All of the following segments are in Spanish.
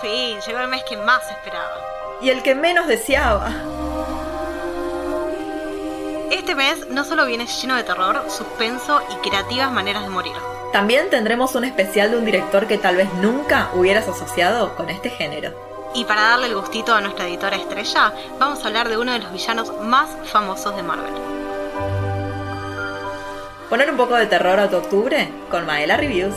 fin, llegó el mes que más esperaba. Y el que menos deseaba. Este mes no solo viene lleno de terror, suspenso y creativas maneras de morir. También tendremos un especial de un director que tal vez nunca hubieras asociado con este género. Y para darle el gustito a nuestra editora estrella, vamos a hablar de uno de los villanos más famosos de Marvel. Poner un poco de terror a tu octubre con Maela Reviews.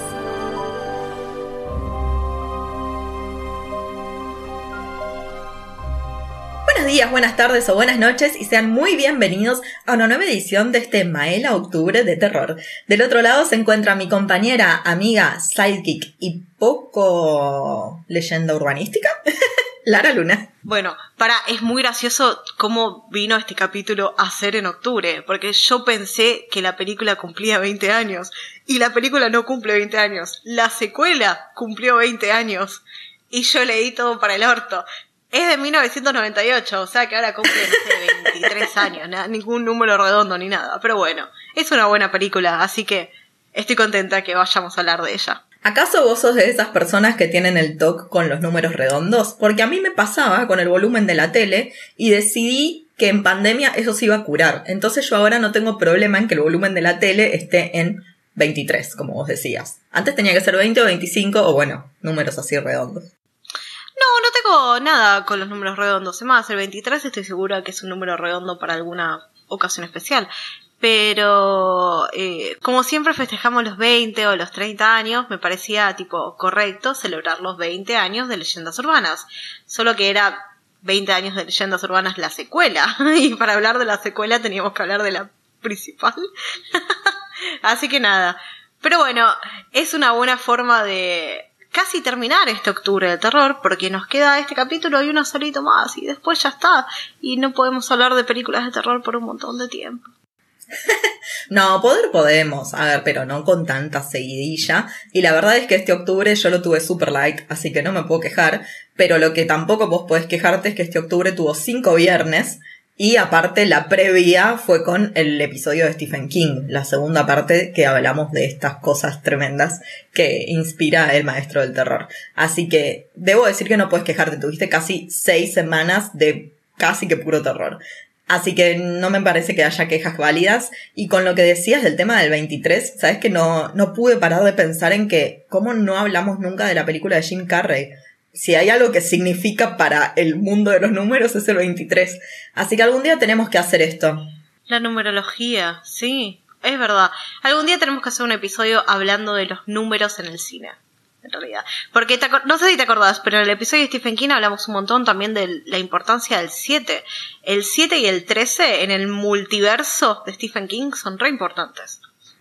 Buenas tardes o buenas noches y sean muy bienvenidos a una nueva edición de este Maela Octubre de Terror. Del otro lado se encuentra mi compañera, amiga, sidekick y poco leyenda urbanística, Lara Luna. Bueno, para, es muy gracioso cómo vino este capítulo a ser en octubre, porque yo pensé que la película cumplía 20 años y la película no cumple 20 años, la secuela cumplió 20 años y yo leí todo para el orto. Es de 1998, o sea que ahora cumple 23 años, ningún número redondo ni nada. Pero bueno, es una buena película, así que estoy contenta que vayamos a hablar de ella. ¿Acaso vos sos de esas personas que tienen el TOC con los números redondos? Porque a mí me pasaba con el volumen de la tele y decidí que en pandemia eso se iba a curar. Entonces yo ahora no tengo problema en que el volumen de la tele esté en 23, como vos decías. Antes tenía que ser 20 o 25 o bueno, números así redondos. No, no tengo nada con los números redondos. Es más, el 23 estoy segura que es un número redondo para alguna ocasión especial. Pero eh, como siempre festejamos los 20 o los 30 años, me parecía tipo correcto celebrar los 20 años de leyendas urbanas. Solo que era 20 años de leyendas urbanas la secuela. y para hablar de la secuela teníamos que hablar de la principal. Así que nada. Pero bueno, es una buena forma de casi terminar este octubre de terror, porque nos queda este capítulo y uno solito más, y después ya está. Y no podemos hablar de películas de terror por un montón de tiempo. no, poder podemos, a ver, pero no con tanta seguidilla. Y la verdad es que este octubre yo lo tuve super light, así que no me puedo quejar. Pero lo que tampoco vos podés quejarte es que este octubre tuvo cinco viernes y aparte la previa fue con el episodio de Stephen King, la segunda parte que hablamos de estas cosas tremendas que inspira el maestro del terror. Así que debo decir que no puedes quejarte, tuviste casi seis semanas de casi que puro terror. Así que no me parece que haya quejas válidas. Y con lo que decías del tema del 23, sabes que no, no pude parar de pensar en que, ¿cómo no hablamos nunca de la película de Jim Carrey? Si hay algo que significa para el mundo de los números es el 23. Así que algún día tenemos que hacer esto. La numerología, sí, es verdad. Algún día tenemos que hacer un episodio hablando de los números en el cine. En realidad. Porque no sé si te acordás, pero en el episodio de Stephen King hablamos un montón también de la importancia del 7. El 7 y el 13 en el multiverso de Stephen King son re importantes.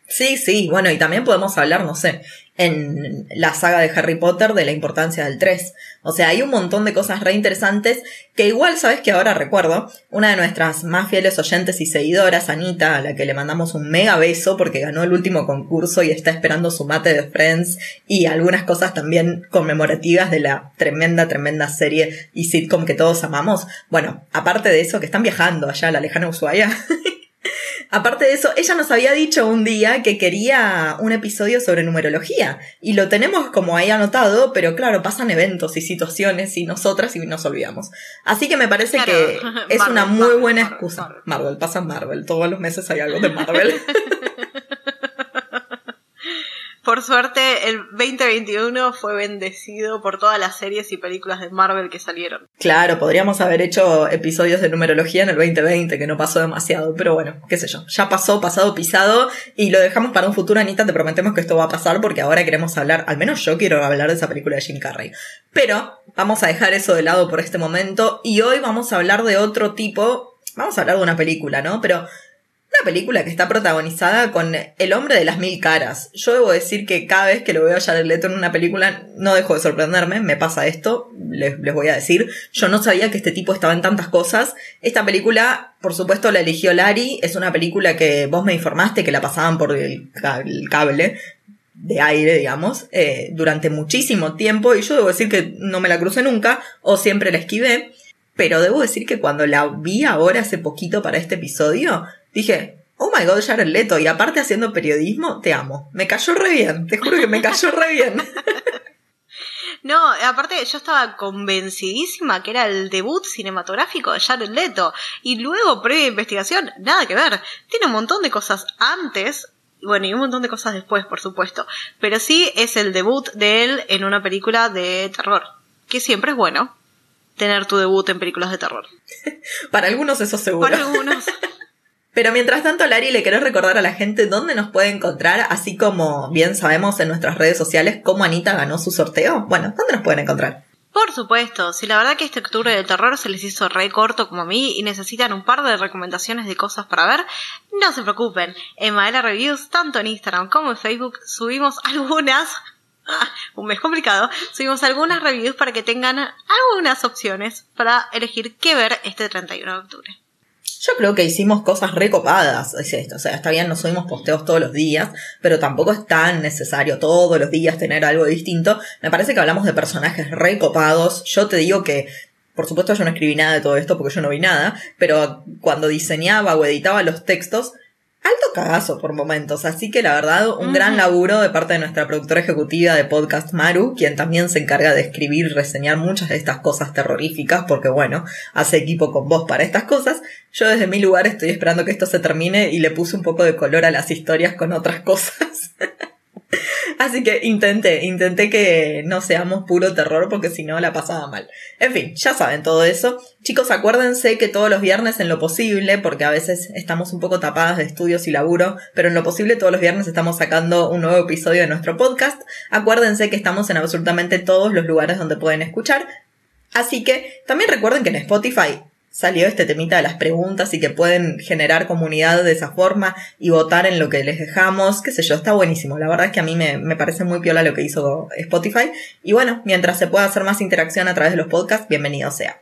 Sí, sí, bueno, y también podemos hablar, no sé, en la saga de Harry Potter de la importancia del 3. O sea, hay un montón de cosas re interesantes que igual, sabes que ahora recuerdo, una de nuestras más fieles oyentes y seguidoras, Anita, a la que le mandamos un mega beso porque ganó el último concurso y está esperando su mate de Friends y algunas cosas también conmemorativas de la tremenda, tremenda serie y sitcom que todos amamos. Bueno, aparte de eso, que están viajando allá a la lejana Ushuaia. Aparte de eso, ella nos había dicho un día que quería un episodio sobre numerología y lo tenemos como ahí anotado, pero claro, pasan eventos y situaciones y nosotras y nos olvidamos. Así que me parece que es una muy buena excusa. Marvel, pasa Marvel, todos los meses hay algo de Marvel. Por suerte, el 2021 fue bendecido por todas las series y películas de Marvel que salieron. Claro, podríamos haber hecho episodios de numerología en el 2020, que no pasó demasiado, pero bueno, qué sé yo, ya pasó, pasado, pisado, y lo dejamos para un futuro, Anita, te prometemos que esto va a pasar porque ahora queremos hablar, al menos yo quiero hablar de esa película de Jim Carrey. Pero vamos a dejar eso de lado por este momento, y hoy vamos a hablar de otro tipo, vamos a hablar de una película, ¿no? Pero una película que está protagonizada con el hombre de las mil caras. Yo debo decir que cada vez que lo veo a Jared Leto en una película no dejo de sorprenderme, me pasa esto, les, voy a decir. Yo no sabía que este tipo estaba en tantas cosas. Esta película, por supuesto, la eligió Larry, es una película que vos me informaste que la pasaban por el, cable de aire, digamos, eh, durante muchísimo tiempo y yo debo decir que no me la crucé nunca o siempre la esquivé. Pero debo decir que cuando la vi ahora hace poquito para este episodio, dije, oh my god, Jared Leto, y aparte haciendo periodismo, te amo. Me cayó re bien, te juro que me cayó re bien. No, aparte yo estaba convencidísima que era el debut cinematográfico de Jared Leto. Y luego, previa investigación, nada que ver. Tiene un montón de cosas antes. Bueno, y un montón de cosas después, por supuesto. Pero sí es el debut de él en una película de terror. Que siempre es bueno tener tu debut en películas de terror. Para algunos eso seguro. Para algunos. Pero mientras tanto, Lari, le querés recordar a la gente dónde nos puede encontrar, así como bien sabemos en nuestras redes sociales cómo Anita ganó su sorteo. Bueno, ¿dónde nos pueden encontrar? Por supuesto, si la verdad que este octubre del terror se les hizo re corto como a mí y necesitan un par de recomendaciones de cosas para ver, no se preocupen. En Madela Reviews, tanto en Instagram como en Facebook, subimos algunas un mes complicado, subimos algunas reviews para que tengan algunas opciones para elegir qué ver este 31 de octubre. Yo creo que hicimos cosas recopadas, es esto, o sea, está bien, no subimos posteos todos los días, pero tampoco es tan necesario todos los días tener algo distinto. Me parece que hablamos de personajes recopados. Yo te digo que por supuesto yo no escribí nada de todo esto porque yo no vi nada, pero cuando diseñaba o editaba los textos, alto cagazo por momentos. Así que la verdad, un gran laburo de parte de nuestra productora ejecutiva de podcast Maru, quien también se encarga de escribir y reseñar muchas de estas cosas terroríficas, porque bueno, hace equipo con vos para estas cosas. Yo desde mi lugar estoy esperando que esto se termine y le puse un poco de color a las historias con otras cosas. Así que intenté, intenté que no seamos puro terror porque si no la pasaba mal. En fin, ya saben todo eso. Chicos, acuérdense que todos los viernes en lo posible, porque a veces estamos un poco tapadas de estudios y laburo, pero en lo posible todos los viernes estamos sacando un nuevo episodio de nuestro podcast. Acuérdense que estamos en absolutamente todos los lugares donde pueden escuchar. Así que también recuerden que en Spotify salió este temita de las preguntas y que pueden generar comunidad de esa forma y votar en lo que les dejamos, qué sé yo, está buenísimo. La verdad es que a mí me, me parece muy piola lo que hizo Spotify. Y bueno, mientras se pueda hacer más interacción a través de los podcasts, bienvenido sea.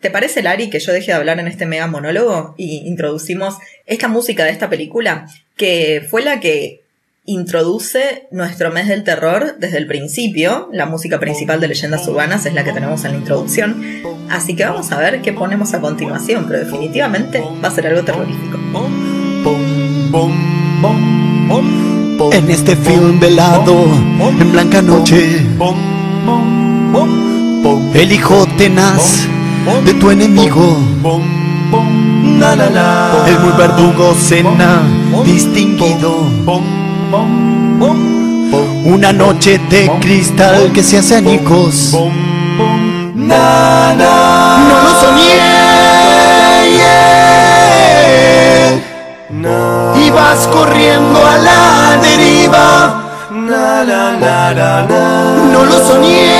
¿Te parece, Lari, que yo deje de hablar en este mega monólogo y introducimos esta música de esta película, que fue la que introduce nuestro mes del terror desde el principio. La música principal de Leyendas Urbanas es la que tenemos en la introducción. Así que vamos a ver qué ponemos a continuación, pero definitivamente va a ser algo terrorífico. En este film velado, en blanca noche, el hijo tenaz de tu enemigo. El muy verdugo cena distinguido. Una noche de cristal que se hace añicos. No lo soñé. Y vas corriendo a la deriva. No lo soñé.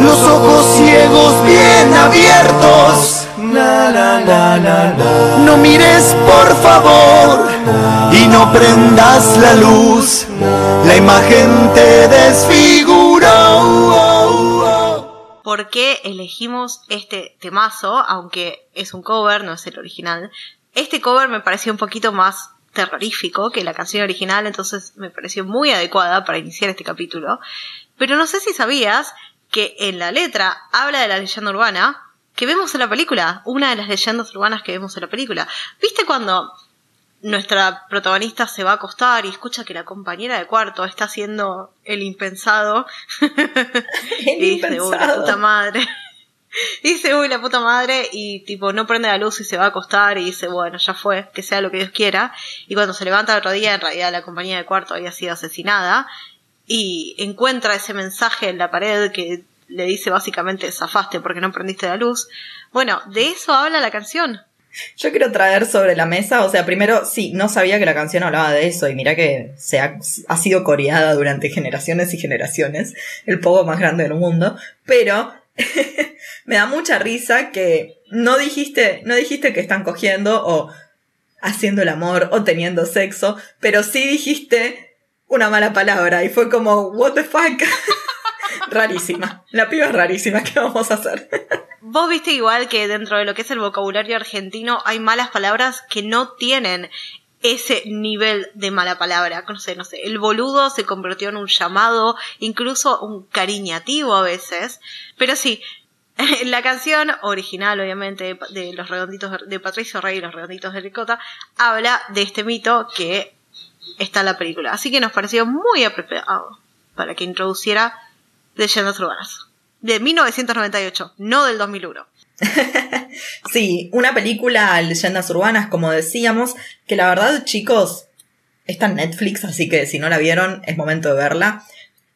Los ojos ciegos bien abiertos. No mires por favor y no prendas la luz. La imagen te desfiguró. ¿Por qué elegimos este temazo? Aunque es un cover, no es el original. Este cover me pareció un poquito más terrorífico que la canción original, entonces me pareció muy adecuada para iniciar este capítulo. Pero no sé si sabías que en la letra habla de la leyenda urbana, que vemos en la película, una de las leyendas urbanas que vemos en la película. ¿Viste cuando nuestra protagonista se va a acostar y escucha que la compañera de cuarto está haciendo el impensado? El y dice, uy, la puta madre. dice, uy, la puta madre, y tipo, no prende la luz y se va a acostar y dice, bueno, ya fue, que sea lo que Dios quiera. Y cuando se levanta el otro día, en realidad la compañera de cuarto había sido asesinada y encuentra ese mensaje en la pared que le dice básicamente zafaste porque no prendiste la luz. Bueno, de eso habla la canción. Yo quiero traer sobre la mesa, o sea, primero, sí, no sabía que la canción hablaba de eso y mira que se ha, ha sido coreada durante generaciones y generaciones, el poco más grande del mundo, pero me da mucha risa que no dijiste, no dijiste que están cogiendo o haciendo el amor o teniendo sexo, pero sí dijiste una mala palabra y fue como, what the fuck. rarísima. La piba es rarísima, ¿qué vamos a hacer? Vos viste igual que dentro de lo que es el vocabulario argentino hay malas palabras que no tienen ese nivel de mala palabra. No sé, no sé. El boludo se convirtió en un llamado, incluso un cariñativo a veces. Pero sí, la canción original, obviamente, de los redonditos de Patricio Rey y los redonditos de Ricota, habla de este mito que está la película. Así que nos pareció muy apropiado para que introduciera Leyendas Urbanas. De 1998, no del 2001. sí, una película Leyendas Urbanas, como decíamos, que la verdad, chicos, está en Netflix, así que si no la vieron, es momento de verla.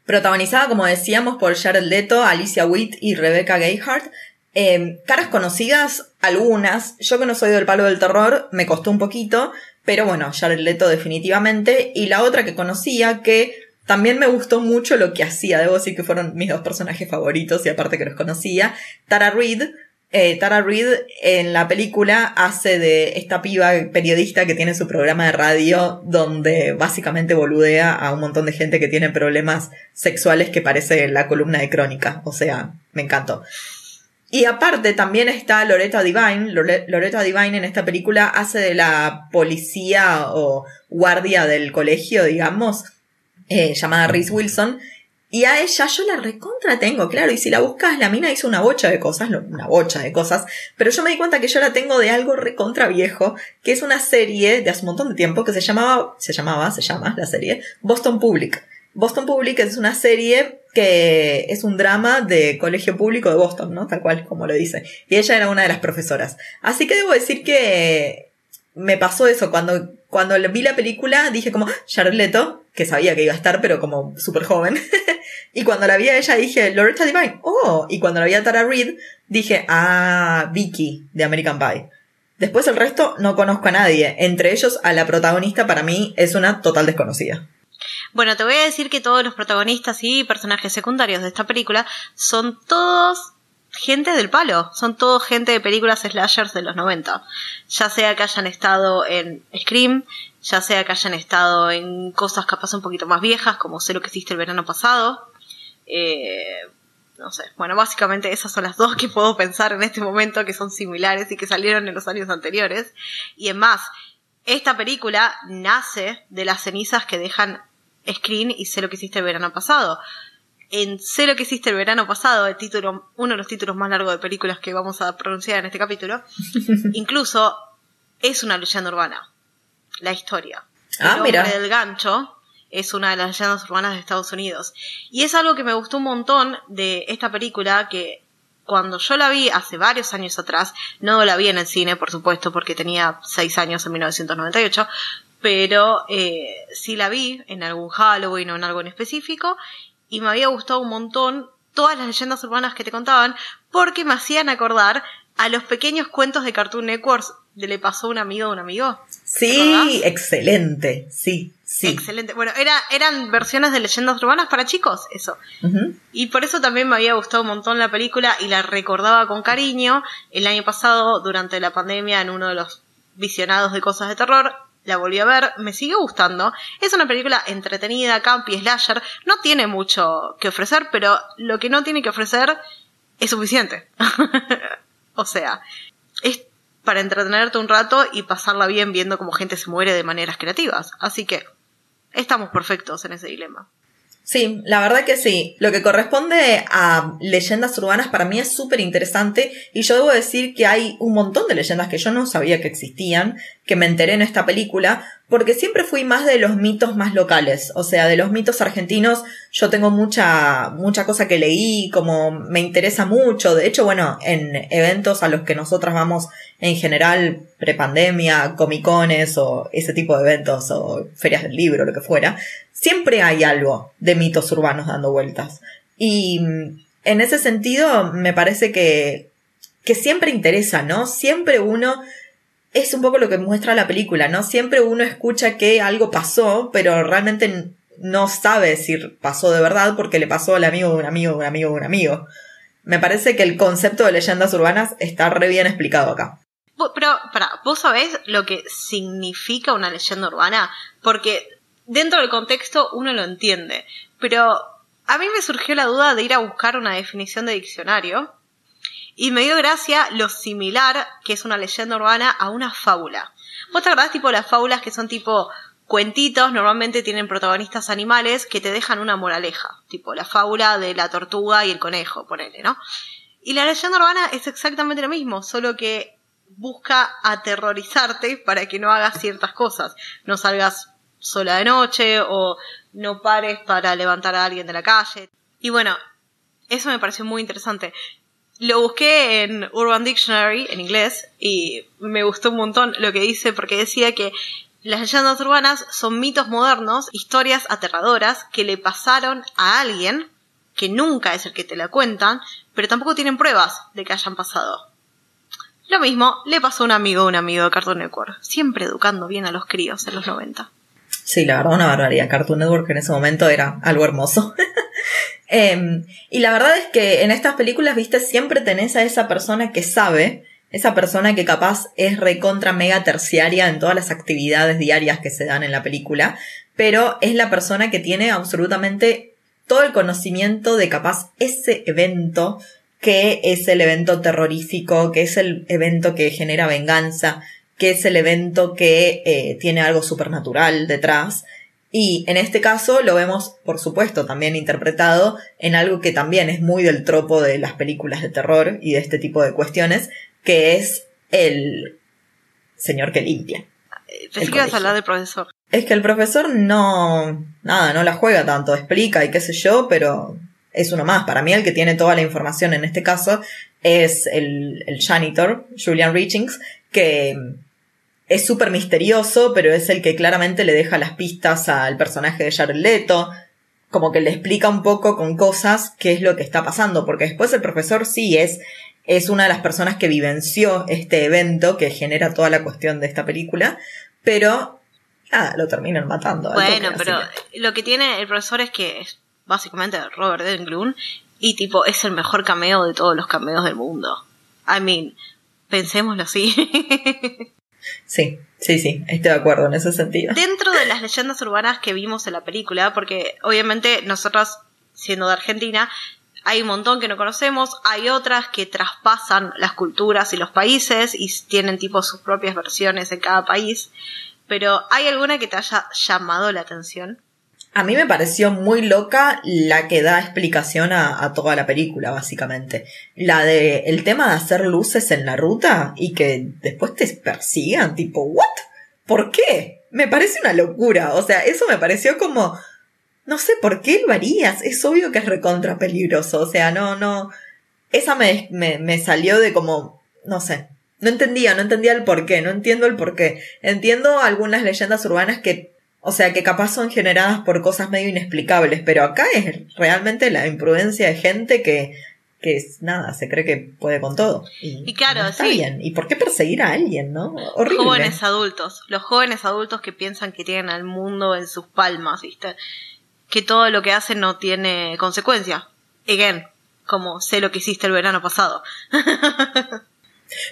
Protagonizada, como decíamos, por Jared Leto, Alicia Witt y Rebecca Gayhart. Em, caras conocidas, algunas. Yo que no soy del palo del terror, me costó un poquito, pero bueno, Jared Leto definitivamente. Y la otra que conocía, que también me gustó mucho lo que hacía, debo decir que fueron mis dos personajes favoritos y aparte que los conocía, Tara Reid, eh, Tara Reid en la película hace de esta piba periodista que tiene su programa de radio donde básicamente boludea a un montón de gente que tiene problemas sexuales que parece la columna de crónica. O sea, me encantó. Y aparte también está Loretta Divine. Loretta Divine en esta película hace de la policía o guardia del colegio, digamos, eh, llamada Reese Wilson y a ella yo la recontra tengo, claro, y si la buscas, la mina hizo una bocha de cosas, una bocha de cosas, pero yo me di cuenta que yo la tengo de algo recontra viejo, que es una serie de hace un montón de tiempo que se llamaba, se llamaba, se llama la serie, Boston Public. Boston Public es una serie que es un drama de colegio público de Boston, ¿no? Tal cual como lo dice. Y ella era una de las profesoras. Así que debo decir que me pasó eso. Cuando, cuando vi la película dije como, Charleto, que sabía que iba a estar, pero como súper joven. y cuando la vi a ella dije, Loretta Divine, oh. Y cuando la vi a Tara Reid dije, ah, Vicky de American Pie. Después el resto no conozco a nadie. Entre ellos a la protagonista para mí es una total desconocida. Bueno, te voy a decir que todos los protagonistas y personajes secundarios de esta película son todos gente del palo, son todos gente de películas slashers de los 90. Ya sea que hayan estado en Scream, ya sea que hayan estado en cosas capaz un poquito más viejas, como sé lo que hiciste el verano pasado. Eh, no sé, bueno, básicamente esas son las dos que puedo pensar en este momento que son similares y que salieron en los años anteriores. Y en más, esta película nace de las cenizas que dejan Scream y sé lo que hiciste el verano pasado en Sé lo que hiciste el verano pasado, el título, uno de los títulos más largos de películas que vamos a pronunciar en este capítulo, incluso es una leyenda urbana. La historia. Ah, el mira. del gancho es una de las leyendas urbanas de Estados Unidos. Y es algo que me gustó un montón de esta película que cuando yo la vi hace varios años atrás, no la vi en el cine, por supuesto, porque tenía seis años en 1998, pero eh, sí la vi en algún Halloween o en algo en específico y me había gustado un montón todas las leyendas urbanas que te contaban porque me hacían acordar a los pequeños cuentos de Cartoon Network de Le pasó a un amigo de un amigo. Sí, excelente, sí, sí. Excelente. Bueno, era, eran versiones de leyendas urbanas para chicos, eso. Y por eso también me había gustado un montón la película y la recordaba con cariño. El año pasado, durante la pandemia, en uno de los visionados de cosas de terror, la volví a ver, me sigue gustando. Es una película entretenida, campi, slasher, no tiene mucho que ofrecer, pero lo que no tiene que ofrecer es suficiente. o sea, es para entretenerte un rato y pasarla bien viendo cómo gente se muere de maneras creativas. Así que estamos perfectos en ese dilema. Sí, la verdad que sí. Lo que corresponde a leyendas urbanas para mí es súper interesante y yo debo decir que hay un montón de leyendas que yo no sabía que existían, que me enteré en esta película, porque siempre fui más de los mitos más locales, o sea, de los mitos argentinos yo tengo mucha, mucha cosa que leí, como me interesa mucho, de hecho, bueno, en eventos a los que nosotras vamos en general, prepandemia, comicones o ese tipo de eventos o ferias del libro, lo que fuera, siempre hay algo de mitos urbanos dando vueltas. Y mm, en ese sentido, me parece que, que siempre interesa, ¿no? Siempre uno, es un poco lo que muestra la película, ¿no? Siempre uno escucha que algo pasó, pero realmente no sabe si pasó de verdad porque le pasó al amigo de un amigo de un amigo de un amigo. Me parece que el concepto de leyendas urbanas está re bien explicado acá. Pero, para, ¿vos sabés lo que significa una leyenda urbana? Porque dentro del contexto uno lo entiende. Pero a mí me surgió la duda de ir a buscar una definición de diccionario. Y me dio gracia lo similar que es una leyenda urbana a una fábula. ¿Vos te acordás tipo las fábulas que son tipo cuentitos, normalmente tienen protagonistas animales que te dejan una moraleja? Tipo la fábula de la tortuga y el conejo, ponele, ¿no? Y la leyenda urbana es exactamente lo mismo, solo que busca aterrorizarte para que no hagas ciertas cosas. No salgas sola de noche o no pares para levantar a alguien de la calle. Y bueno, eso me pareció muy interesante. Lo busqué en Urban Dictionary, en inglés, y me gustó un montón lo que dice porque decía que las leyendas urbanas son mitos modernos, historias aterradoras que le pasaron a alguien que nunca es el que te la cuentan, pero tampoco tienen pruebas de que hayan pasado. Lo mismo le pasó a un amigo, un amigo de Cartoon Network, siempre educando bien a los críos en los 90. Sí, la verdad, una barbaridad. Cartoon Network en ese momento era algo hermoso. Em, y la verdad es que en estas películas, viste, siempre tenés a esa persona que sabe, esa persona que capaz es recontra mega terciaria en todas las actividades diarias que se dan en la película, pero es la persona que tiene absolutamente todo el conocimiento de capaz ese evento que es el evento terrorífico, que es el evento que genera venganza, que es el evento que eh, tiene algo supernatural detrás. Y en este caso lo vemos, por supuesto, también interpretado en algo que también es muy del tropo de las películas de terror y de este tipo de cuestiones, que es el señor que limpia. Pensé que ibas a hablar del profesor. Es que el profesor no, nada, no la juega tanto, explica y qué sé yo, pero es uno más. Para mí el que tiene toda la información en este caso es el, el janitor, Julian Richings, que es súper misterioso, pero es el que claramente le deja las pistas al personaje de Jared Leto, como que le explica un poco con cosas qué es lo que está pasando, porque después el profesor sí es, es una de las personas que vivenció este evento que genera toda la cuestión de esta película, pero nada, lo terminan matando. Bueno, pero lo que tiene el profesor es que es básicamente Robert Englund y tipo es el mejor cameo de todos los cameos del mundo. I mean, pensémoslo así. sí, sí, sí, estoy de acuerdo en ese sentido. Dentro de las leyendas urbanas que vimos en la película, porque obviamente nosotros, siendo de Argentina, hay un montón que no conocemos, hay otras que traspasan las culturas y los países y tienen tipo sus propias versiones en cada país, pero ¿hay alguna que te haya llamado la atención? A mí me pareció muy loca la que da explicación a, toda la película, básicamente. La de el tema de hacer luces en la ruta y que después te persigan, tipo, ¿what? ¿Por qué? Me parece una locura. O sea, eso me pareció como. No sé por qué lo harías. Es obvio que es recontra peligroso. O sea, no, no. Esa me, me, me salió de como. No sé. No entendía, no entendía el por qué, no entiendo el por qué. Entiendo algunas leyendas urbanas que o sea, que capaz son generadas por cosas medio inexplicables, pero acá es realmente la imprudencia de gente que, que es nada, se cree que puede con todo. Y, claro, está bien. ¿Y por qué perseguir a alguien, no? Horrible. Jóvenes adultos, los jóvenes adultos que piensan que tienen al mundo en sus palmas, ¿viste? Que todo lo que hacen no tiene consecuencia. Again, como sé lo que hiciste el verano pasado.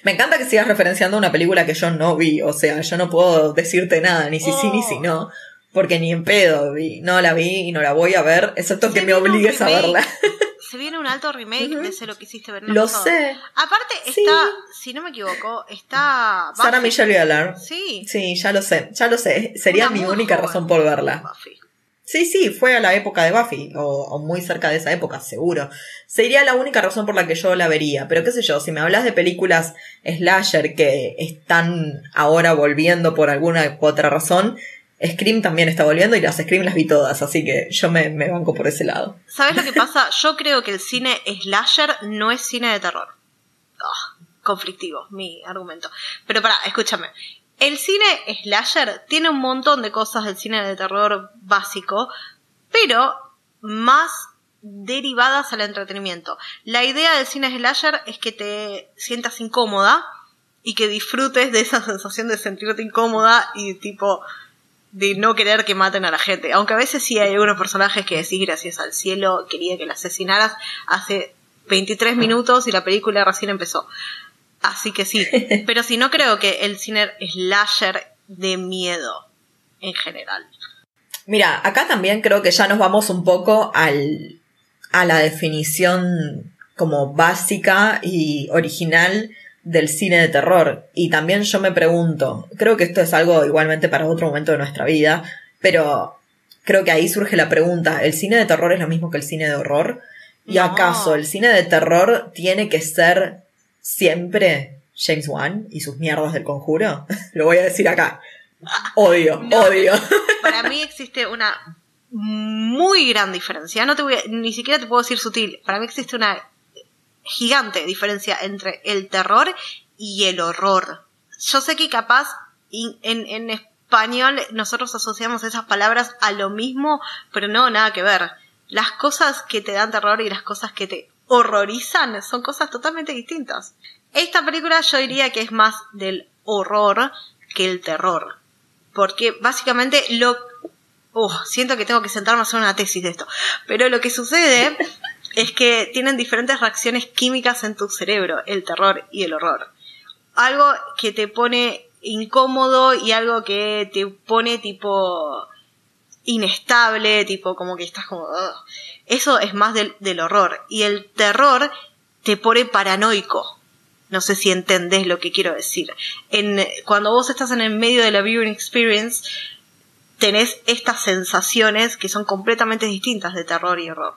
Me encanta que sigas referenciando una película que yo no vi, o sea, yo no puedo decirte nada, ni si sí ni si no, porque ni en pedo vi, no la vi y no la voy a ver, excepto que me obligues a verla. Se viene un alto remake de Sé lo que hiciste ver. Lo sé. Aparte está, si no me equivoco, está... Sara Michelle Gellar. Sí. Sí, ya lo sé, ya lo sé. Sería mi única razón por verla. Sí, sí, fue a la época de Buffy, o, muy cerca de esa época, seguro. Sería la única razón por la que yo la vería. Pero qué sé yo, si me hablas de películas slasher que están ahora volviendo por alguna u otra razón, Scream también está volviendo y las Scream las vi todas, así que yo me, banco por ese lado. ¿Sabes lo que pasa? Yo creo que el cine slasher no es cine de terror. Ah, conflictivo, mi argumento. Pero para, escúchame. El cine slasher tiene un montón de cosas del cine de terror básico, pero más derivadas al entretenimiento. La idea del cine slasher es que te sientas incómoda y que disfrutes de esa sensación de sentirte incómoda y tipo de no querer que maten a la gente. Aunque a veces sí hay algunos personajes que decís gracias al cielo quería que la asesinaras hace 23 minutos y la película recién empezó. Así que sí. Pero sí, no creo que el cine slasher de miedo en general. Mira, acá también creo que ya nos vamos un poco al, a la definición como básica y original del cine de terror. Y también yo me pregunto, creo que esto es algo igualmente para otro momento de nuestra vida, pero creo que ahí surge la pregunta, ¿el cine de terror es lo mismo que el cine de horror? ¿Y acaso el cine de terror tiene que ser siempre James Wan y sus mierdas del conjuro. Lo voy a decir acá. Odio, odio. para mí existe una muy gran diferencia. No te voy a- ni siquiera te puedo decir sutil. Para mí existe una gigante diferencia entre el terror y el horror. Yo sé que capaz in- en, en español nosotros asociamos esas palabras a lo mismo, pero no, nada que ver. Las cosas que te dan terror y las cosas que te horrorizan son cosas totalmente distintas. Esta película yo diría que es más del horror que el terror. Porque básicamente lo... Uh, siento que tengo que sentarme a hacer una tesis de esto. Pero lo que sucede es que tienen diferentes reacciones químicas en tu cerebro, el terror y el horror. Algo que te pone incómodo y algo que te pone tipo inestable, tipo como que estás como... Eso es más del, del horror. Y el terror te pone paranoico. No sé si entendés lo que quiero decir. En, cuando vos estás en el medio de la viewing experience, tenés estas sensaciones que son completamente distintas de terror y horror.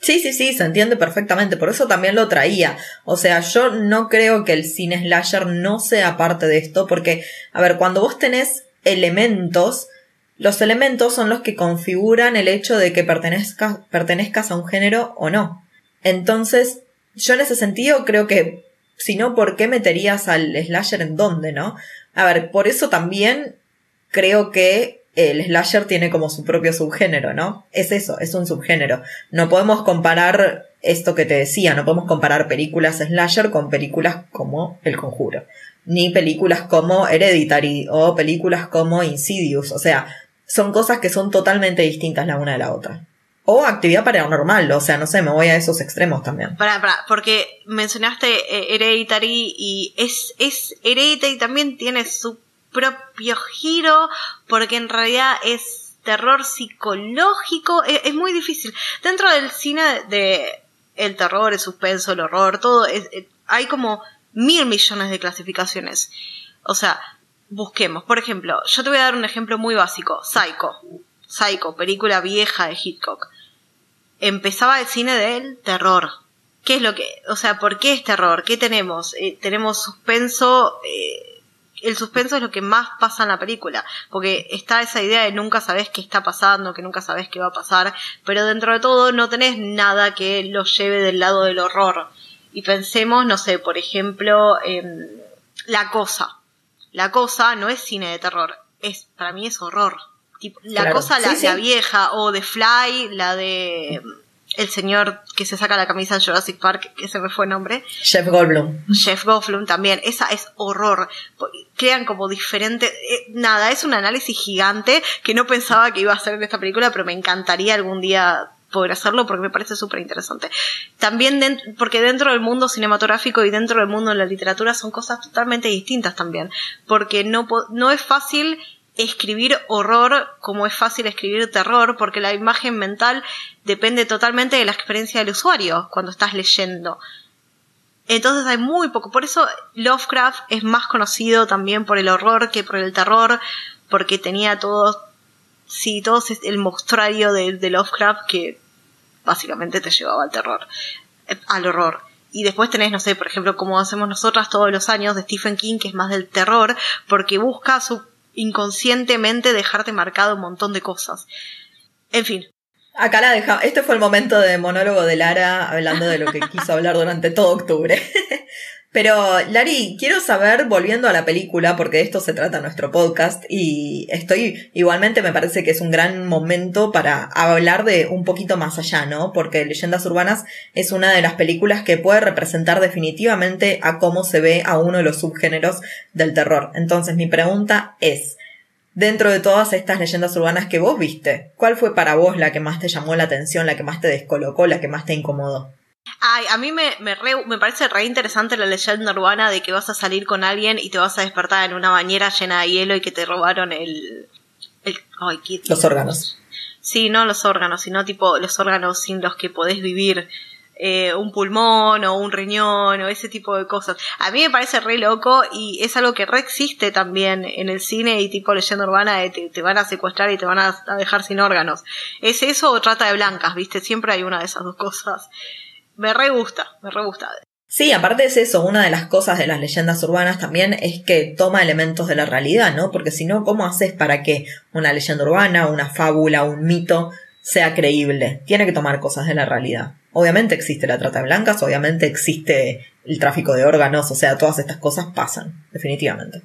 Sí, sí, sí, se entiende perfectamente, por eso también lo traía. O sea, yo no creo que el cine slasher no sea parte de esto, porque, a ver, cuando vos tenés elementos, los elementos son los que configuran el hecho de que pertenezcas, pertenezcas a un género o no. Entonces, yo en ese sentido creo que, si no, ¿por qué meterías al slasher en dónde, no? A ver, por eso también creo que el slasher tiene como su propio subgénero, ¿no? Es eso, es un subgénero. No podemos comparar esto que te decía, no podemos comparar películas slasher con películas como El Conjuro, ni películas como Hereditary o películas como Insidious, o sea, son cosas que son totalmente distintas la una de la otra. O actividad paranormal, o sea, no sé, me voy a esos extremos también. Para, para, porque mencionaste eh, Hereditary y es, es Hereditary también tiene su propio giro porque en realidad es terror psicológico, es, es muy difícil. Dentro del cine de el terror, el suspenso, el horror, todo, eh, hay como mil millones de clasificaciones. O sea, busquemos. Por ejemplo, yo te voy a dar un ejemplo muy básico. Psycho. Psycho, película vieja de Hitchcock. Empezaba el cine del terror. ¿Qué es lo que, o sea, por qué es terror? ¿Qué tenemos? Eh, tenemos suspenso, eh, el suspenso es lo que más pasa en la película, porque está esa idea de nunca sabes qué está pasando, que nunca sabes qué va a pasar, pero dentro de todo no tenés nada que lo lleve del lado del horror. Y pensemos, no sé, por ejemplo, La Cosa. La Cosa no es cine de terror, es para mí es horror. Tipo, la Claro. Cosa, la, Sí, sí. la vieja, o The Fly, la de el señor que se saca la camisa en Jurassic Park, que se me fue el nombre. Jeff Goldblum. Jeff Goldblum también, esa es horror. Crean como diferentes... eh, nada, es un análisis gigante que no pensaba que iba a hacer en esta película, pero me encantaría algún día poder hacerlo porque me parece súper interesante. También porque dentro del mundo cinematográfico y dentro del mundo de la literatura son cosas totalmente distintas también. Porque no, no es fácil escribir horror como es fácil escribir terror, porque la imagen mental depende totalmente de la experiencia del usuario cuando estás leyendo. Entonces hay muy poco. Por eso Lovecraft es más conocido también por el horror que por el terror, porque tenía todo, sí, todo ese- el monstruario de, de Lovecraft que básicamente te llevaba al terror, eh, al horror. Y después tenés, no sé, por ejemplo, como hacemos nosotras todos los años de Stephen King, que es más del terror, porque busca inconscientemente dejarte marcado un montón de cosas. En fin, Acá la dejamos. Este fue el momento de monólogo de Lara hablando de lo que quiso hablar durante todo octubre. Pero, Lari, quiero saber, volviendo a la película, porque de esto se trata nuestro podcast, y estoy, igualmente me parece que es un gran momento para hablar de un poquito más allá, ¿no? Porque Leyendas Urbanas es una de las películas que puede representar definitivamente a cómo se ve a uno de los subgéneros del terror. Entonces, mi pregunta es, Dentro de todas estas leyendas urbanas que vos viste, ¿cuál fue para vos la que más te llamó la atención, la que más te descolocó, la que más te incomodó? Ay, a mí me, me, re- me parece re interesante la leyenda urbana de que vas a salir con alguien y te vas a despertar en una bañera llena de hielo y que te robaron el... el ay, ¿qué- Los órganos. Sí, no los órganos, sino tipo los órganos sin los que podés vivir. eh, un pulmón o un riñón o ese tipo de cosas. A mí me parece re loco y es algo que re existe también en el cine y tipo leyenda urbana de te, te van a secuestrar y te van a, a dejar sin órganos. ¿Es eso o trata de blancas? ¿Viste? Siempre hay una de esas dos cosas. Me re gusta, me re gusta. Sí, aparte es eso, una de las cosas de las leyendas urbanas también es que toma elementos de la realidad, ¿no? Porque si no, ¿cómo haces para que una leyenda urbana, una fábula, un mito sea creíble? Tiene que tomar cosas de la realidad. Obviamente existe la trata de blancas, obviamente existe el tráfico de órganos, o sea, todas estas cosas pasan, definitivamente.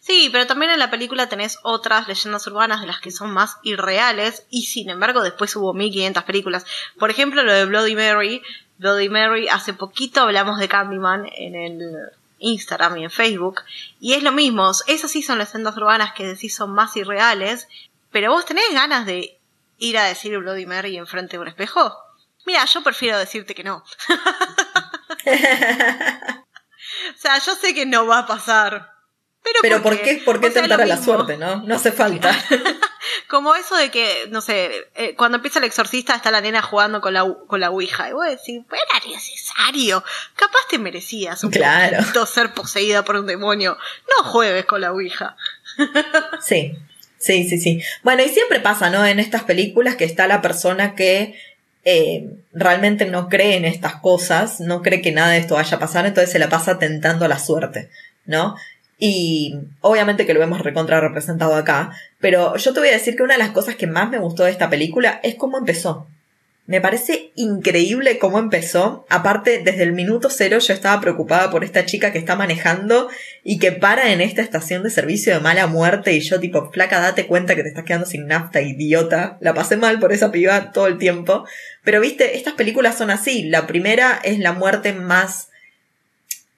Sí, pero también en la película tenés otras leyendas urbanas de las que son más irreales y sin embargo después hubo 1500 películas. Por ejemplo, lo de Bloody Mary. Bloody Mary, hace poquito hablamos de Candyman en el Instagram y en Facebook y es lo mismo, esas sí son leyendas urbanas que decís son más irreales, pero vos tenés ganas de ir a decir Bloody Mary enfrente de un espejo. Mira, yo prefiero decirte que no. o sea, yo sé que no va a pasar. Pero, ¿por qué, por qué tentar a la suerte, no? No hace falta. Como eso de que, no sé, eh, cuando empieza el exorcista está la nena jugando con la, con la Ouija. Y vos decís, era necesario. Capaz te merecías un claro. ser poseída por un demonio. No juegues con la Ouija. sí, sí, sí, sí. Bueno, y siempre pasa, ¿no? En estas películas que está la persona que eh, realmente no cree en estas cosas, no cree que nada de esto vaya a pasar, entonces se la pasa tentando a la suerte, ¿no? Y obviamente que lo hemos recontra representado acá, pero yo te voy a decir que una de las cosas que más me gustó de esta película es cómo empezó. Me parece increíble cómo empezó. Aparte, desde el minuto cero yo estaba preocupada por esta chica que está manejando y que para en esta estación de servicio de mala muerte y yo tipo, flaca, date cuenta que te estás quedando sin nafta, idiota. La pasé mal por esa piba todo el tiempo. Pero viste, estas películas son así. La primera es la muerte más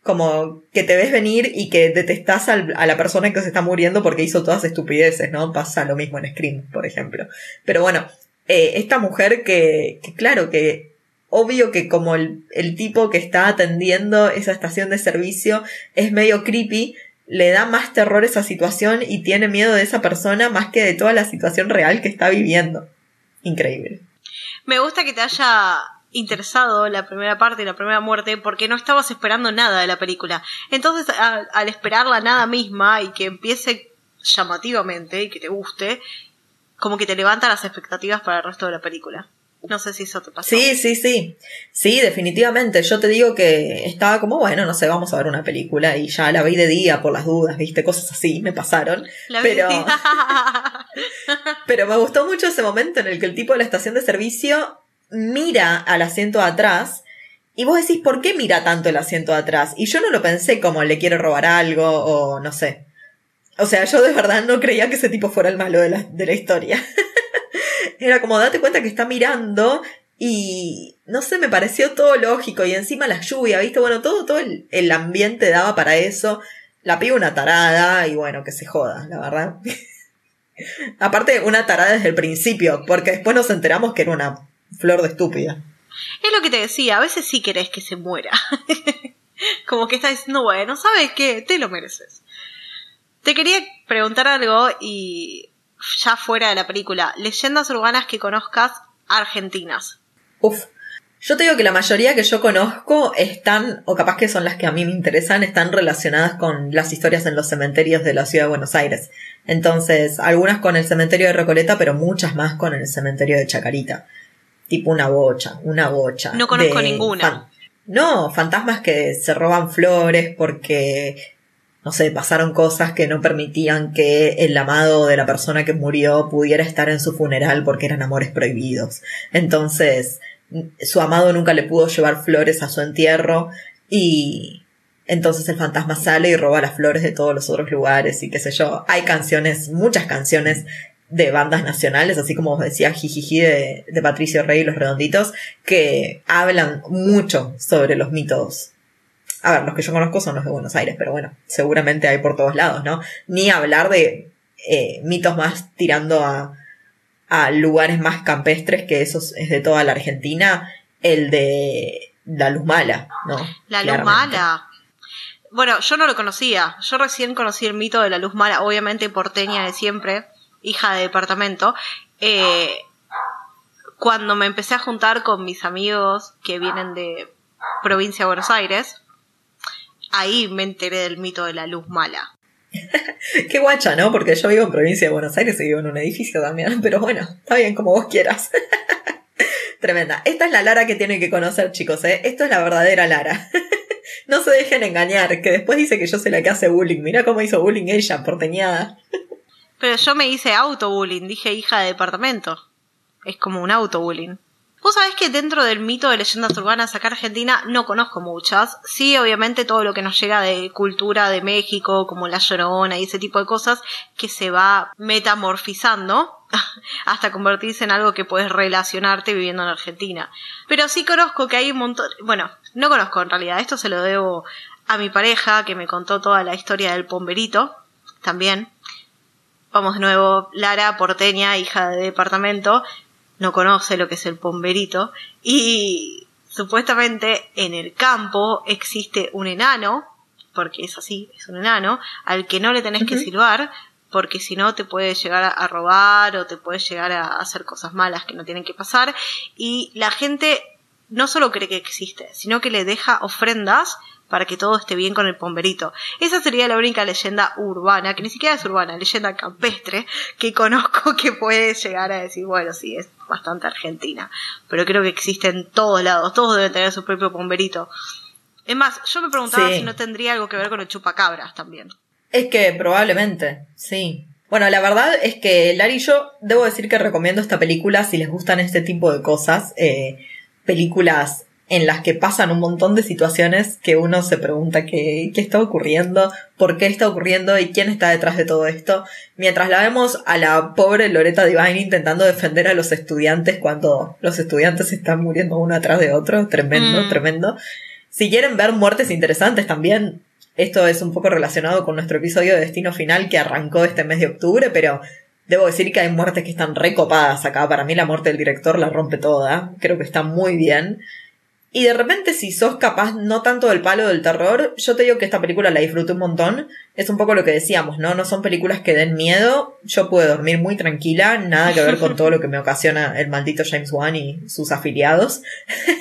como que te ves venir y que detestás a la persona que se está muriendo porque hizo todas estupideces, ¿no? Pasa lo mismo en Scream, por ejemplo. Pero bueno, eh, esta mujer que, que, claro, que obvio que como el, el tipo que está atendiendo esa estación de servicio es medio creepy, le da más terror esa situación y tiene miedo de esa persona más que de toda la situación real que está viviendo. Increíble. Me gusta que te haya interesado la primera parte y la primera muerte porque no estabas esperando nada de la película. Entonces, al, esperar la nada misma y que empiece llamativamente y que te guste, como que te levanta las expectativas para el resto de la película. No sé si eso te pasó. Sí, sí, sí. Sí, definitivamente. Yo te digo que estaba como, bueno, no sé, vamos a ver una película y ya la vi de día por las dudas, viste, cosas así me pasaron. pero pero me gustó mucho ese momento en el que el tipo de la estación de servicio mira al asiento de atrás y vos decís, ¿por qué mira tanto el asiento de atrás? Y yo no lo pensé como le quiere robar algo o no sé. O sea, yo de verdad no creía que ese tipo fuera el malo de la, de la historia. Era como, date cuenta que está mirando y no sé, me pareció todo lógico y encima la lluvia, ¿viste? Bueno, todo, todo el, el ambiente daba para eso. La piba una tarada y bueno, que se joda, la verdad. Aparte, una tarada desde el principio, porque después nos enteramos que era una flor de estúpida. Es lo que te decía, a veces sí querés que se muera. Como que está diciendo, bueno, ¿sabes qué? Te lo mereces. Te quería preguntar algo y ya fuera de la película, leyendas urbanas que conozcas argentinas. Uf. Yo te digo que la mayoría que yo conozco están, o capaz que son las que a mí me interesan, están relacionadas con las historias en los cementerios de la ciudad de Buenos Aires. Entonces, algunas con el cementerio de Recoleta, pero muchas más con el cementerio de Chacarita tipo una bocha, una bocha. No conozco ninguna. no, fantasmas que se roban flores porque, no sé, pasaron cosas que no permitían que el amado de la persona que murió pudiera estar en su funeral porque eran amores prohibidos. Entonces, su amado nunca le pudo llevar flores a su entierro y entonces el fantasma sale y roba las flores de todos los otros lugares y qué sé yo. Hay canciones, muchas canciones de bandas nacionales, así como decía Jijiji de, de Patricio Rey y los Redonditos, que hablan mucho sobre los mitos. A ver, los que yo conozco son los de Buenos Aires, pero bueno, seguramente hay por todos lados, ¿no? Ni hablar de eh, mitos más tirando a, a lugares más campestres, que eso es de toda la Argentina, el de la luz mala, ¿no? La luz mala. Bueno, yo no lo conocía. Yo recién conocí el mito de la luz mala, obviamente porteña de siempre hija de departamento, eh, cuando me empecé a juntar con mis amigos que vienen de provincia de Buenos Aires, ahí me enteré del mito de la luz mala. Qué guacha, ¿no? Porque yo vivo en provincia de Buenos Aires y vivo en un edificio también, pero bueno, está bien como vos quieras. Tremenda. Esta es la Lara que tienen que conocer, chicos, ¿eh? Esto es la verdadera Lara. no se dejen engañar, que después dice que yo soy la que hace bullying. Mira cómo hizo bullying ella, porteñada. Pero yo me hice auto-bullying, dije hija de departamento. Es como un auto-bullying. Vos sabés que dentro del mito de leyendas urbanas acá en Argentina no conozco muchas. Sí, obviamente todo lo que nos llega de cultura de México, como la llorona y ese tipo de cosas, que se va metamorfizando hasta convertirse en algo que puedes relacionarte viviendo en Argentina. Pero sí conozco que hay un montón, bueno, no conozco en realidad, esto se lo debo a mi pareja que me contó toda la historia del pomberito, también. Vamos de nuevo, Lara, porteña, hija de departamento, no conoce lo que es el pomberito y supuestamente en el campo existe un enano, porque es así, es un enano, al que no le tenés que silbar porque si no te puede llegar a robar o te puede llegar a hacer cosas malas que no tienen que pasar y la gente no solo cree que existe, sino que le deja ofrendas para que todo esté bien con el pomberito. Esa sería la única leyenda urbana, que ni siquiera es urbana, leyenda campestre, que conozco que puede llegar a decir, bueno, sí, es bastante argentina, pero creo que existe en todos lados, todos deben tener su propio pomberito. Es más, yo me preguntaba si no tendría algo que ver con el chupacabras también. Es que probablemente, sí. Bueno, la verdad es que Larry y yo debo decir que recomiendo esta película si les gustan este tipo de cosas. Eh, películas en las que pasan un montón de situaciones que uno se pregunta qué, qué está ocurriendo, por qué está ocurriendo y quién está detrás de todo esto. Mientras la vemos a la pobre Loretta Divine intentando defender a los estudiantes cuando los estudiantes están muriendo uno atrás de otro. Tremendo, mm. tremendo. Si quieren ver muertes interesantes también, esto es un poco relacionado con nuestro episodio de Destino Final que arrancó este mes de octubre, pero debo decir que hay muertes que están recopadas acá. Para mí la muerte del director la rompe toda. Creo que está muy bien. Y de repente, si sos capaz no tanto del palo del terror, yo te digo que esta película la disfruté un montón. Es un poco lo que decíamos, ¿no? No son películas que den miedo. Yo puedo dormir muy tranquila, nada que ver con todo lo que me ocasiona el maldito James Wan y sus afiliados.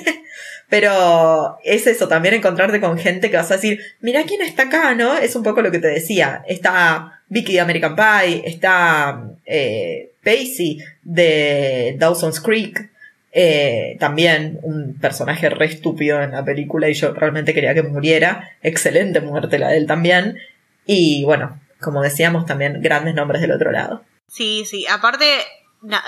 Pero es eso, también encontrarte con gente que vas a decir, mira quién está acá, ¿no? Es un poco lo que te decía. Está Vicky de American Pie, está eh, Pacey de Dawson's Creek, eh, también un personaje re estúpido en la película y yo realmente quería que muriera. Excelente muerte la de él también. Y bueno, como decíamos, también grandes nombres del otro lado. Sí, sí. Aparte,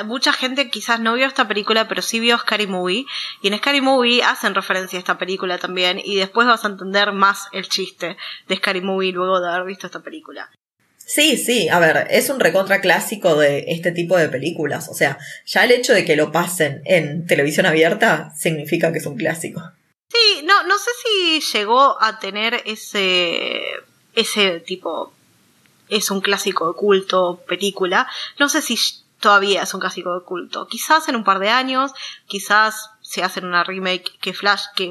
mucha gente quizás no vio esta película, pero sí vio Scary Movie. Y en Scary Movie hacen referencia a esta película también. Y después vas a entender más el chiste de Scary Movie luego de haber visto esta película. Sí, sí, a ver, es un recontra clásico de este tipo de películas. O sea, ya el hecho de que lo pasen en televisión abierta significa que es un clásico. Sí, no, no sé si llegó a tener ese, ese tipo, es un clásico de culto película. No sé si todavía es un clásico de culto. Quizás en un par de años, quizás se hacen una remake que Flash, que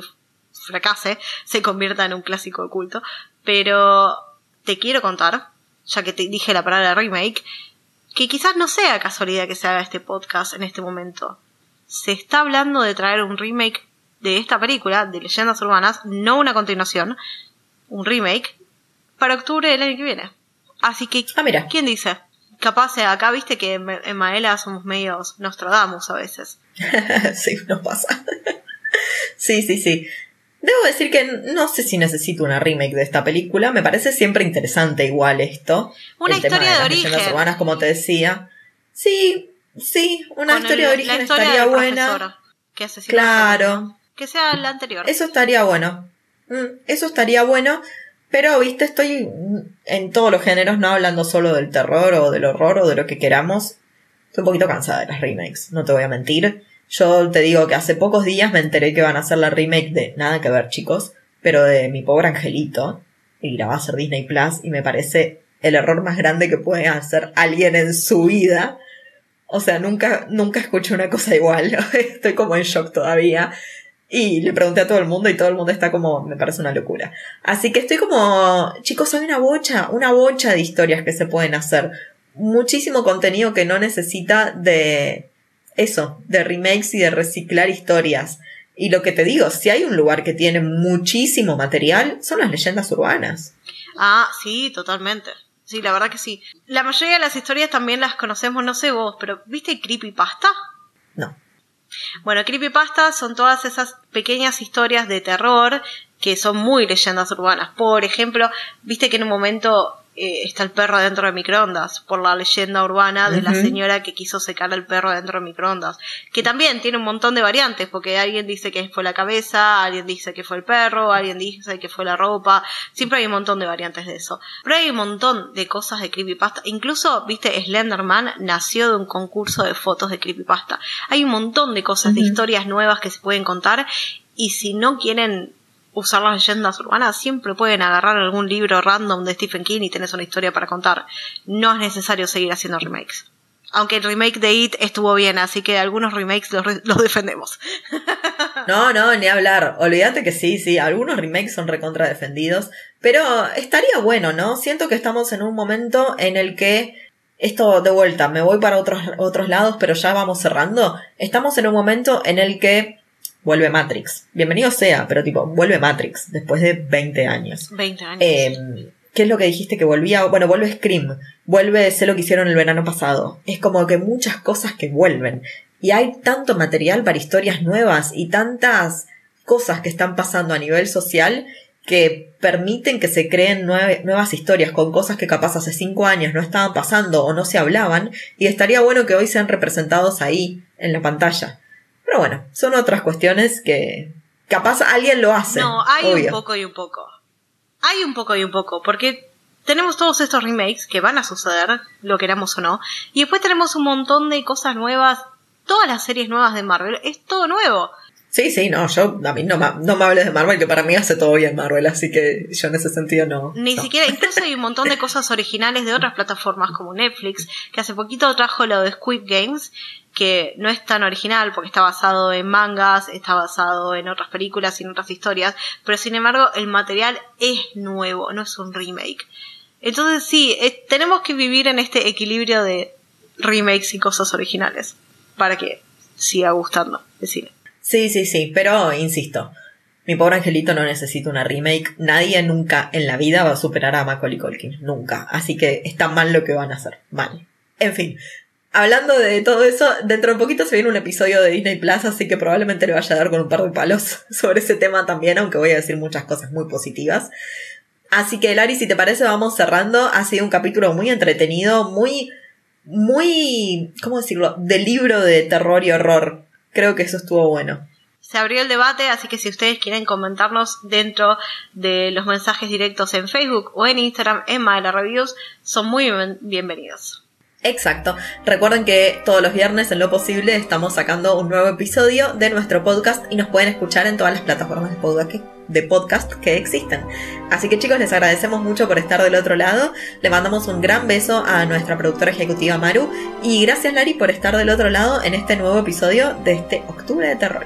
fracase, se convierta en un clásico de culto. Pero te quiero contar ya que te dije la palabra remake, que quizás no sea casualidad que se haga este podcast en este momento. Se está hablando de traer un remake de esta película, de Leyendas Urbanas, no una continuación, un remake, para octubre del año que viene. Así que, ah, mira. ¿quién dice? Capaz acá viste que en Maela somos medios Nostradamus a veces. sí, nos pasa. sí, sí, sí. Debo decir que no sé si necesito una remake de esta película. Me parece siempre interesante igual esto. Una historia de, origen. urbanas, como te decía. Sí, sí, una historia de origen estaría buena. Que claro. Que sea la anterior. Eso estaría bueno. Mm, eso estaría bueno. Pero, viste, estoy en todos los géneros, no hablando solo del terror o del horror o de lo que queramos. Estoy un poquito cansada de las remakes, no te voy a mentir. Yo te digo que hace pocos días me enteré que van a hacer la remake de Nada que ver, chicos, pero de Mi pobre angelito. Y la va a hacer Disney Plus y me parece el error más grande que puede hacer alguien en su vida. O sea, nunca, nunca escuché una cosa igual. Estoy como en shock todavía. Y le pregunté a todo el mundo y todo el mundo está como, me parece una locura. Así que estoy como, chicos, hay una bocha, una bocha de historias que se pueden hacer. Muchísimo contenido que no necesita de, eso, de remakes y de reciclar historias. Y lo que te digo, si hay un lugar que tiene muchísimo material, son las leyendas urbanas. Ah, sí, totalmente. Sí, la verdad que sí. La mayoría de las historias también las conocemos, no sé vos, pero ¿viste Creepypasta? No. Bueno, creepypastas son todas esas pequeñas historias de terror que son muy leyendas urbanas. Por ejemplo, viste que en un momento eh, está el perro dentro de microondas, por la leyenda urbana de la señora que quiso secar al perro dentro de microondas, que también tiene un montón de variantes, porque alguien dice que fue la cabeza, alguien dice que fue el perro, alguien dice que fue la ropa, siempre hay un montón de variantes de eso. Pero hay un montón de cosas de creepypasta, incluso, viste, Slenderman nació de un concurso de fotos de creepypasta. Hay un montón de cosas, de historias nuevas que se pueden contar, y si no quieren usar las leyendas urbanas, siempre pueden agarrar algún libro random de Stephen King y tenés una historia para contar. No es necesario seguir haciendo remakes. Aunque el remake de It estuvo bien, así que algunos remakes los, los defendemos. No, no, ni hablar. Olvídate que sí, sí, algunos remakes son recontra defendidos, pero estaría bueno, ¿no? Siento que estamos en un momento en el que esto de vuelta, me voy para otros, otros lados, pero ya vamos cerrando. Estamos en un momento en el que vuelve Matrix. Bienvenido sea, pero tipo, vuelve Matrix después de 20 años. 20 años. Eh, ¿Qué es lo que dijiste que volvía? Bueno, vuelve Scream, vuelve Sé lo que hicieron el verano pasado. Es como que muchas cosas que vuelven. Y hay tanto material para historias nuevas y tantas cosas que están pasando a nivel social que permiten que se creen nueve- nuevas historias con cosas que capaz hace cinco años no estaban pasando o no se hablaban y estaría bueno que hoy sean representados ahí en la pantalla. Pero bueno, son otras cuestiones que capaz alguien lo hace. no, hay obvio. un poco y un poco. Hay un poco y un poco, porque tenemos todos estos remakes que van a suceder, lo queramos o no, y después tenemos un montón de cosas nuevas. Todas las series nuevas de Marvel es todo nuevo. Sí, sí, no, yo, a mí no, me- no me hables de Marvel, que para mí hace todo bien Marvel, así que yo en ese sentido no. Ni no. siquiera, incluso hay un montón de cosas originales de otras plataformas como Netflix, que hace poquito trajo lo de Squid Games, que no es tan original porque está basado en mangas, está basado en otras películas y en otras historias, pero sin embargo el material es nuevo, no es un remake. Entonces sí, eh, tenemos que vivir en este equilibrio de remakes y cosas originales para que siga gustando el cine. Sí, sí, sí, pero insisto, mi pobre angelito no necesita una remake, nadie nunca en la vida va a superar a Macaulay Culkin, nunca, así que está mal lo que van a hacer, mal. En fin, hablando de todo eso, dentro de poquito se viene un episodio de Disney Plus, así que probablemente le vaya a dar con un par de palos sobre ese tema también, aunque voy a decir muchas cosas muy positivas. Así que, Lari, si te parece, vamos cerrando. Ha sido un capítulo muy entretenido, muy, muy, ¿cómo decirlo? De libro de terror y horror. Creo que eso estuvo bueno. Se abrió el debate, así que si ustedes quieren comentarnos dentro de los mensajes directos en Facebook o en Instagram en Maela Reviews, son muy bien- bienvenidos. Exacto. Recuerden que todos los viernes en lo posible estamos sacando un nuevo episodio de nuestro podcast y nos pueden escuchar en todas las plataformas de podcast que, de podcast que existen. Así que chicos, les agradecemos mucho por estar del otro lado. Le mandamos un gran beso a nuestra productora ejecutiva Maru y gracias Lari por estar del otro lado en este nuevo episodio de este Octubre de Terror.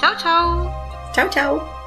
Chao, chao. Chau chau.